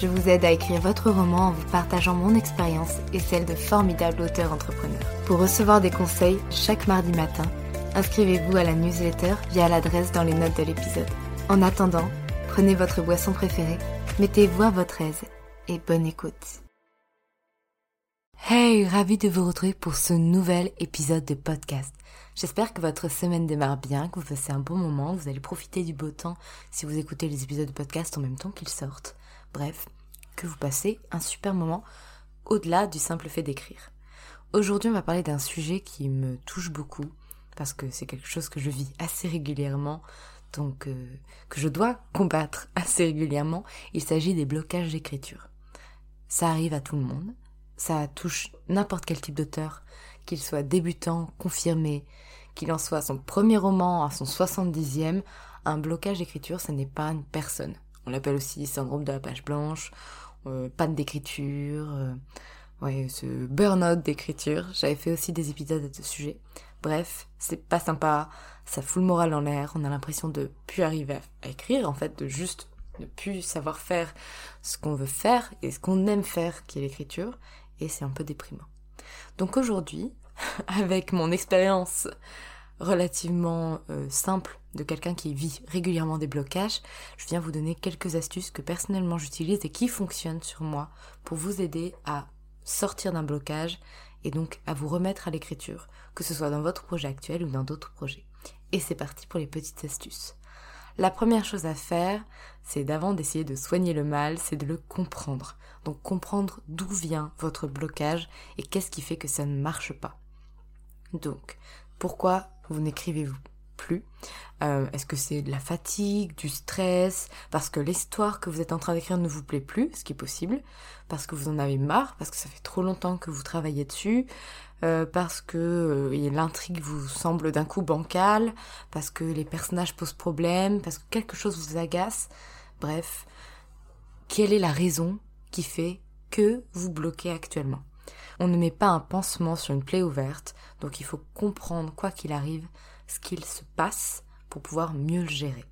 je vous aide à écrire votre roman en vous partageant mon expérience et celle de formidables auteurs entrepreneurs. Pour recevoir des conseils chaque mardi matin, inscrivez-vous à la newsletter via l'adresse dans les notes de l'épisode. En attendant, prenez votre boisson préférée, mettez-vous à votre aise et bonne écoute. Hey, ravi de vous retrouver pour ce nouvel épisode de podcast. J'espère que votre semaine démarre bien, que vous passez un bon moment, vous allez profiter du beau temps si vous écoutez les épisodes de podcast en même temps qu'ils sortent. Bref, que vous passez un super moment au-delà du simple fait d'écrire. Aujourd'hui, on va parler d'un sujet qui me touche beaucoup parce que c'est quelque chose que je vis assez régulièrement, donc euh, que je dois combattre assez régulièrement. Il s'agit des blocages d'écriture. Ça arrive à tout le monde, ça touche n'importe quel type d'auteur, qu'il soit débutant, confirmé, qu'il en soit à son premier roman, à son 70e, un blocage d'écriture, ce n'est pas une personne. On l'appelle aussi syndrome de la page blanche, euh, panne d'écriture, euh, ce burn-out d'écriture. J'avais fait aussi des épisodes à ce sujet. Bref, c'est pas sympa, ça fout le moral en l'air, on a l'impression de plus arriver à, écrire, en fait, de juste ne plus savoir faire ce qu'on veut faire et ce qu'on aime faire, qui est l'écriture, et c'est un peu déprimant. Donc aujourd'hui, avec mon expérience relativement euh, simple de quelqu'un qui vit régulièrement des blocages, je viens vous donner quelques astuces que personnellement j'utilise et qui fonctionnent sur moi pour vous aider à sortir d'un blocage et donc à vous remettre à l'écriture, que ce soit dans votre projet actuel ou dans d'autres projets. Et c'est parti pour les petites astuces. La première chose à faire, c'est d'avant d'essayer de soigner le mal, c'est de le comprendre. Donc comprendre d'où vient votre blocage et qu'est-ce qui fait que ça ne marche pas. Donc, pourquoi vous n'écrivez-vous plus. Euh, Est-ce que c'est de la fatigue, du stress, parce que l'histoire que vous êtes en train d'écrire ne vous plaît plus, ce qui est possible, parce que vous en avez marre, parce que ça fait trop longtemps que vous travaillez dessus, euh, parce que euh, l'intrigue vous semble d'un coup bancale, parce que les personnages posent problème, parce que quelque chose vous agace. Bref, quelle est la raison qui fait que vous bloquez actuellement? On ne met pas un pansement sur une plaie ouverte, donc il faut comprendre, quoi qu'il arrive, ce qu'il se passe pour pouvoir mieux le gérer.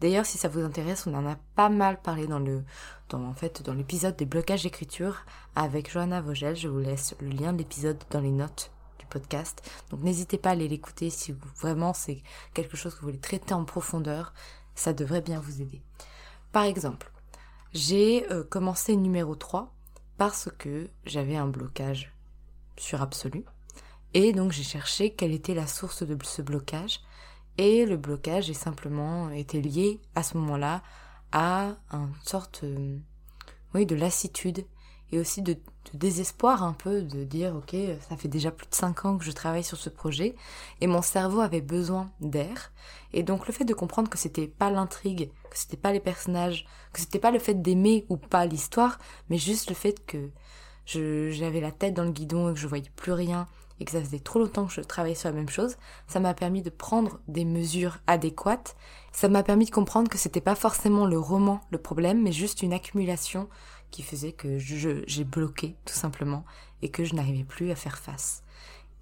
D'ailleurs, si ça vous intéresse, on en a pas mal parlé dans le, dans, en fait, dans l'épisode des blocages d'écriture avec Johanna Vogel. Je vous laisse le lien de l'épisode dans les notes du podcast. Donc n'hésitez pas à aller l'écouter si vraiment c'est quelque chose que vous voulez traiter en profondeur. Ça devrait bien vous aider. Par exemple, j'ai euh, commencé numéro 3 parce que j'avais un blocage sur absolu. Et donc j'ai cherché quelle était la source de ce blocage. Et le blocage est simplement été lié à ce moment-là à une sorte euh, de lassitude et aussi de, désespoir un peu de dire ok ça fait déjà plus de 5 ans que je travaille sur ce projet et mon cerveau avait besoin d'air et donc le fait de comprendre que c'était pas l'intrigue que c'était pas les personnages que c'était pas le fait d'aimer ou pas l'histoire mais juste le fait que j'avais la tête dans le guidon et que je voyais plus rien et que ça faisait trop longtemps que je travaillais sur la même chose, ça m'a permis de prendre des mesures adéquates. Ça m'a permis de comprendre que c'était pas forcément le roman le problème, mais juste une accumulation qui faisait que j'ai bloqué tout simplement et que je n'arrivais plus à faire face.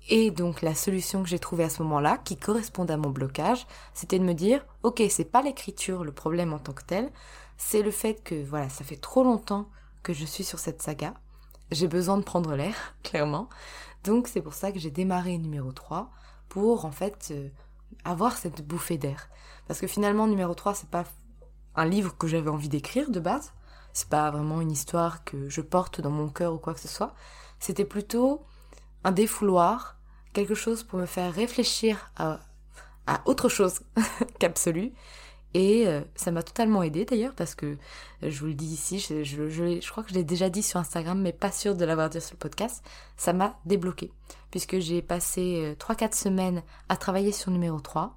Et donc la solution que j'ai trouvée à ce moment-là, qui correspondait à mon blocage, c'était de me dire, ok, c'est pas l'écriture le problème en tant que tel, c'est le fait que voilà, ça fait trop longtemps que je suis sur cette saga. J'ai besoin de prendre l'air, clairement. Donc c'est pour ça que j'ai démarré numéro 3 pour en fait euh, avoir cette bouffée d'air. Parce que finalement numéro 3 c'est pas un livre que j'avais envie d'écrire de base, c'est pas vraiment une histoire que je porte dans mon cœur ou quoi que ce soit, c'était plutôt un défouloir, quelque chose pour me faire réfléchir à, autre chose qu'absolu et euh, ça m'a totalement aidé d'ailleurs parce que euh, je vous le dis ici, je, je, crois que je l'ai déjà dit sur Instagram, mais pas sûr de l'avoir dit sur le podcast. Ça m'a débloqué puisque j'ai passé 3-4 euh, semaines à travailler sur numéro 3.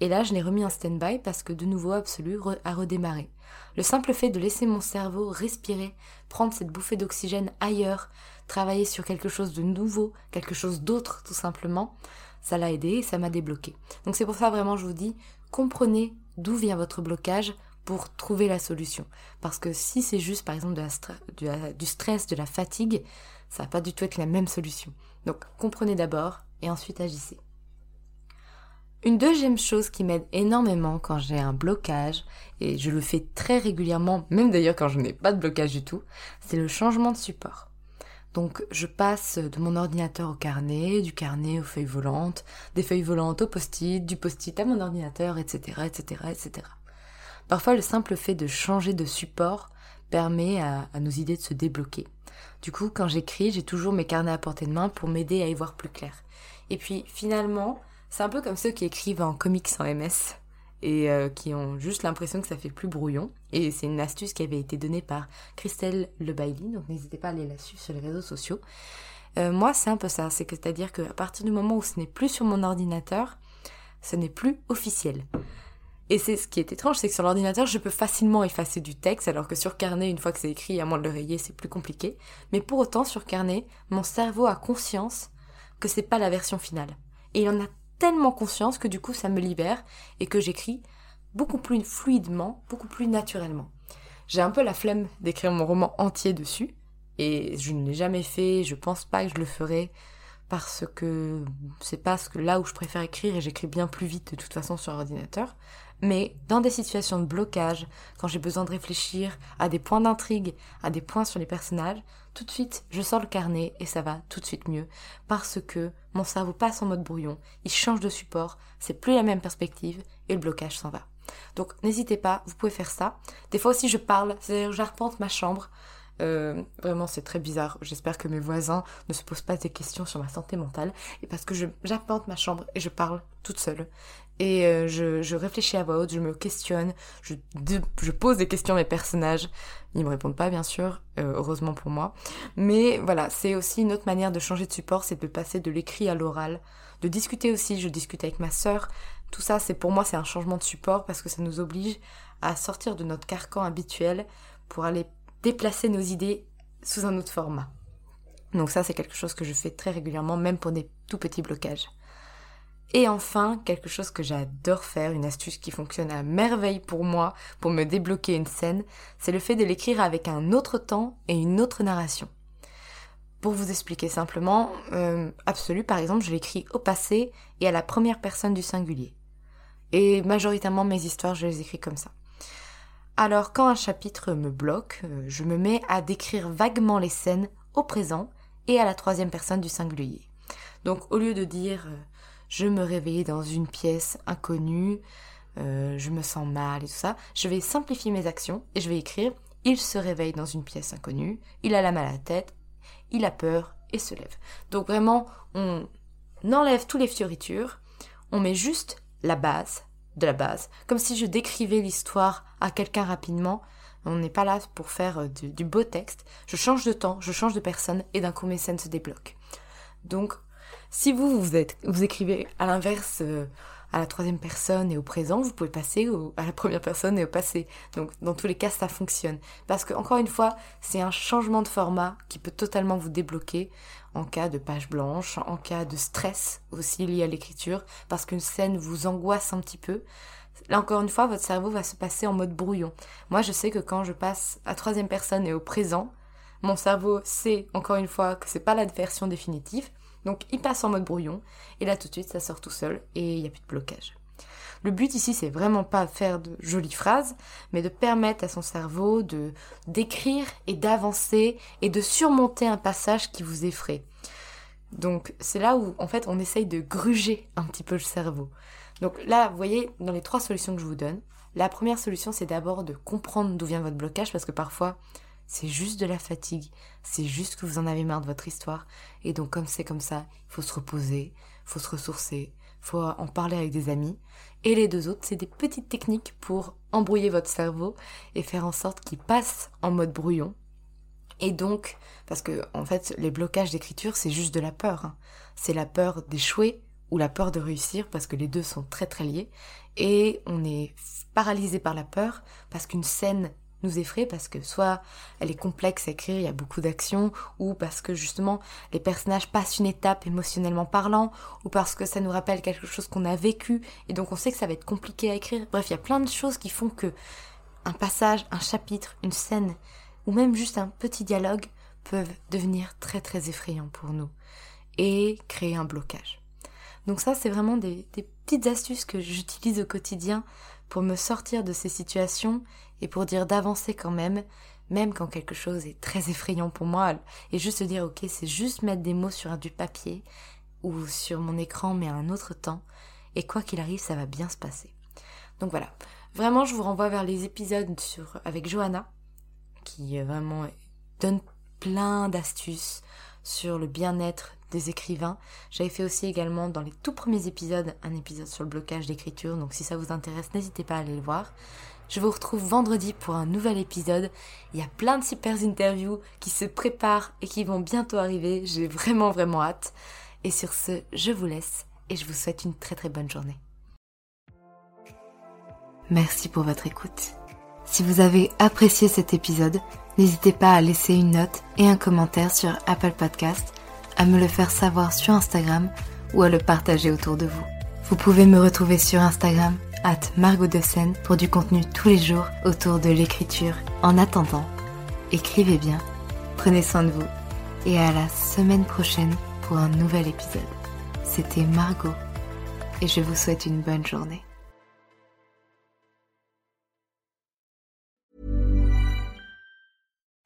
Et là, je l'ai remis en stand-by parce que de nouveau Absolu a redémarré. Le simple fait de laisser mon cerveau respirer, prendre cette bouffée d'oxygène ailleurs, travailler sur quelque chose de nouveau, quelque chose d'autre tout simplement, ça l'a aidé et ça m'a débloqué. Donc c'est pour ça vraiment je vous dis, comprenez d'où vient votre blocage pour trouver la solution. Parce que si c'est juste par exemple du stress, de la fatigue, ça va pas du tout être la même solution. Donc comprenez d'abord et ensuite agissez. Une deuxième chose qui m'aide énormément quand j'ai un blocage, et je le fais très régulièrement, même d'ailleurs quand je n'ai pas de blocage du tout, c'est le changement de support. Donc je passe de mon ordinateur au carnet, du carnet aux feuilles volantes, des feuilles volantes au post-it, du post-it à mon ordinateur, etc., etc., etc. Parfois le simple fait de changer de support permet à, nos idées de se débloquer. Du coup, quand j'écris, j'ai toujours mes carnets à portée de main pour m'aider à y voir plus clair. Et puis finalement, c'est un peu comme ceux qui écrivent en comics en MS et euh, qui ont juste l'impression que ça fait plus brouillon. Et c'est une astuce qui avait été donnée par Christelle Le Bailly, donc n'hésitez pas à aller la suivre sur les réseaux sociaux. Euh, moi, c'est un peu ça, c'est-à-dire qu'à partir du moment où ce n'est plus sur mon ordinateur, ce n'est plus officiel. Et c'est ce qui est étrange, c'est que sur l'ordinateur, je peux facilement effacer du texte, alors que sur carnet, une fois que c'est écrit, à moins de le rayer, c'est plus compliqué. Mais pour autant, sur carnet, mon cerveau a conscience que c'est pas la version finale. Et il en a tellement conscience que du coup ça me libère et que j'écris beaucoup plus fluidement, beaucoup plus naturellement. J'ai un peu la flemme d'écrire mon roman entier dessus et je ne l'ai jamais fait, je pense pas que je le ferai parce que c'est pas ce que là où je préfère écrire et j'écris bien plus vite de toute façon sur ordinateur. Mais dans des situations de blocage, quand j'ai besoin de réfléchir à des points d'intrigue, à des points sur les personnages, tout de suite, je sors le carnet et ça va tout de suite mieux parce que mon cerveau passe en mode brouillon, il change de support, c'est plus la même perspective et le blocage s'en va. Donc n'hésitez pas, vous pouvez faire ça. Des fois aussi je parle, c'est-à-dire j'arpente ma chambre, euh, vraiment, c'est très bizarre. J'espère que mes voisins ne se posent pas des questions sur ma santé mentale. Et parce que j'apporte ma chambre et je parle toute seule. Et euh, je, réfléchis à voix haute, je me questionne, je, pose des questions à mes personnages. Ils me répondent pas, bien sûr, euh, heureusement pour moi. Mais voilà, c'est aussi une autre manière de changer de support, c'est de passer de l'écrit à l'oral. De discuter aussi, je discute avec ma sœur. Tout ça, c'est pour moi, c'est un changement de support parce que ça nous oblige à sortir de notre carcan habituel pour aller déplacer nos idées sous un autre format. Donc ça, c'est quelque chose que je fais très régulièrement, même pour des tout petits blocages. Et enfin, quelque chose que j'adore faire, une astuce qui fonctionne à merveille pour moi, pour me débloquer une scène, c'est le fait de l'écrire avec un autre temps et une autre narration. Pour vous expliquer simplement, euh, par exemple, je l'écris au passé et à la première personne du singulier. Et majoritairement mes histoires, je les écris comme ça. Alors quand un chapitre me bloque, euh, je me mets à décrire vaguement les scènes au présent et à la troisième personne du singulier. Donc au lieu de dire euh, je me réveillais dans une pièce inconnue, euh, je me sens mal et tout ça, je vais simplifier mes actions et je vais écrire il se réveille dans une pièce inconnue, il a la mal à la tête, il a peur et se lève. Donc vraiment, on enlève tous les fioritures, on met juste la base, de la base, comme si je décrivais l'histoire à quelqu'un rapidement. On n'est pas là pour faire euh, du, beau texte. Je change de temps, je change de personne et d'un coup mes scènes se débloquent. Donc, si vous vous, êtes, écrivez à l'inverse euh, à la troisième personne et au présent, vous pouvez passer à la première personne et au passé. Donc, dans tous les cas, ça fonctionne. Parce que, encore une fois, c'est un changement de format qui peut totalement vous débloquer en cas de page blanche, en cas de stress aussi lié à l'écriture, parce qu'une scène vous angoisse un petit peu. Là encore une fois, votre cerveau va se passer en mode brouillon. Moi, je sais que quand je passe à troisième personne et au présent, mon cerveau sait encore une fois que c'est pas la version définitive, Donc il passe en mode brouillon et là tout de suite ça sort tout seul et il n'y a plus de blocage. Le but ici, c'est vraiment pas faire de jolies phrases, mais de permettre à son cerveau de d'écrire et d'avancer et de surmonter un passage qui vous effraie. Donc c'est là où en fait on essaye de gruger un petit peu le cerveau. Donc là, vous voyez, dans les trois solutions que je vous donne, la première solution c'est d'abord de comprendre d'où vient votre blocage parce que parfois c'est juste de la fatigue, c'est juste que vous en avez marre de votre histoire et donc comme c'est comme ça, il faut se reposer, faut se ressourcer, faut en parler avec des amis. Et les deux autres, c'est des petites techniques pour embrouiller votre cerveau et faire en sorte qu'il passe en mode brouillon. Et donc, parce que en fait, les blocages d'écriture, c'est juste de la peur. Hein. C'est la peur d'échouer ou la peur de réussir, parce que les deux sont très très liés. Et on est paralysé par la peur, parce qu'une scène nous effraie parce que soit elle est complexe à écrire, il y a beaucoup d'actions, ou parce que justement les personnages passent une étape émotionnellement parlant, ou parce que ça nous rappelle quelque chose qu'on a vécu, et donc on sait que ça va être compliqué à écrire. Bref, il y a plein de choses qui font que un passage, un chapitre, une scène, ou même juste un petit dialogue peuvent devenir très très effrayants pour nous et créer un blocage. Donc ça, c'est vraiment des, des petites astuces que j'utilise au quotidien pour me sortir de ces situations et pour dire d'avancer quand même, même quand quelque chose est très effrayant pour moi, et juste dire ok, c'est juste mettre des mots sur du papier ou sur mon écran mais à un autre temps, et quoi qu'il arrive, ça va bien se passer. Donc voilà, vraiment je vous renvoie vers les épisodes avec Johanna, qui euh, vraiment donne plein d'astuces sur le bien-être des écrivains. J'avais fait aussi également dans les tout premiers épisodes un épisode sur le blocage d'écriture, donc si ça vous intéresse, n'hésitez pas à aller le voir. Je vous retrouve vendredi pour un nouvel épisode. Il y a plein de super interviews qui se préparent et qui vont bientôt arriver. J'ai vraiment vraiment hâte. Et sur ce, je vous laisse et je vous souhaite une très très bonne journée. Merci pour votre écoute. Si vous avez apprécié cet épisode, n'hésitez pas à laisser une note et un commentaire sur Apple Podcast, à me le faire savoir sur Instagram ou à le partager autour de vous. Vous pouvez me retrouver sur Instagram at Margot de Seine pour du contenu tous les jours autour de l'écriture. En attendant, écrivez bien, prenez soin de vous et à la semaine prochaine pour un nouvel épisode. C'était Margot et je vous souhaite une bonne journée.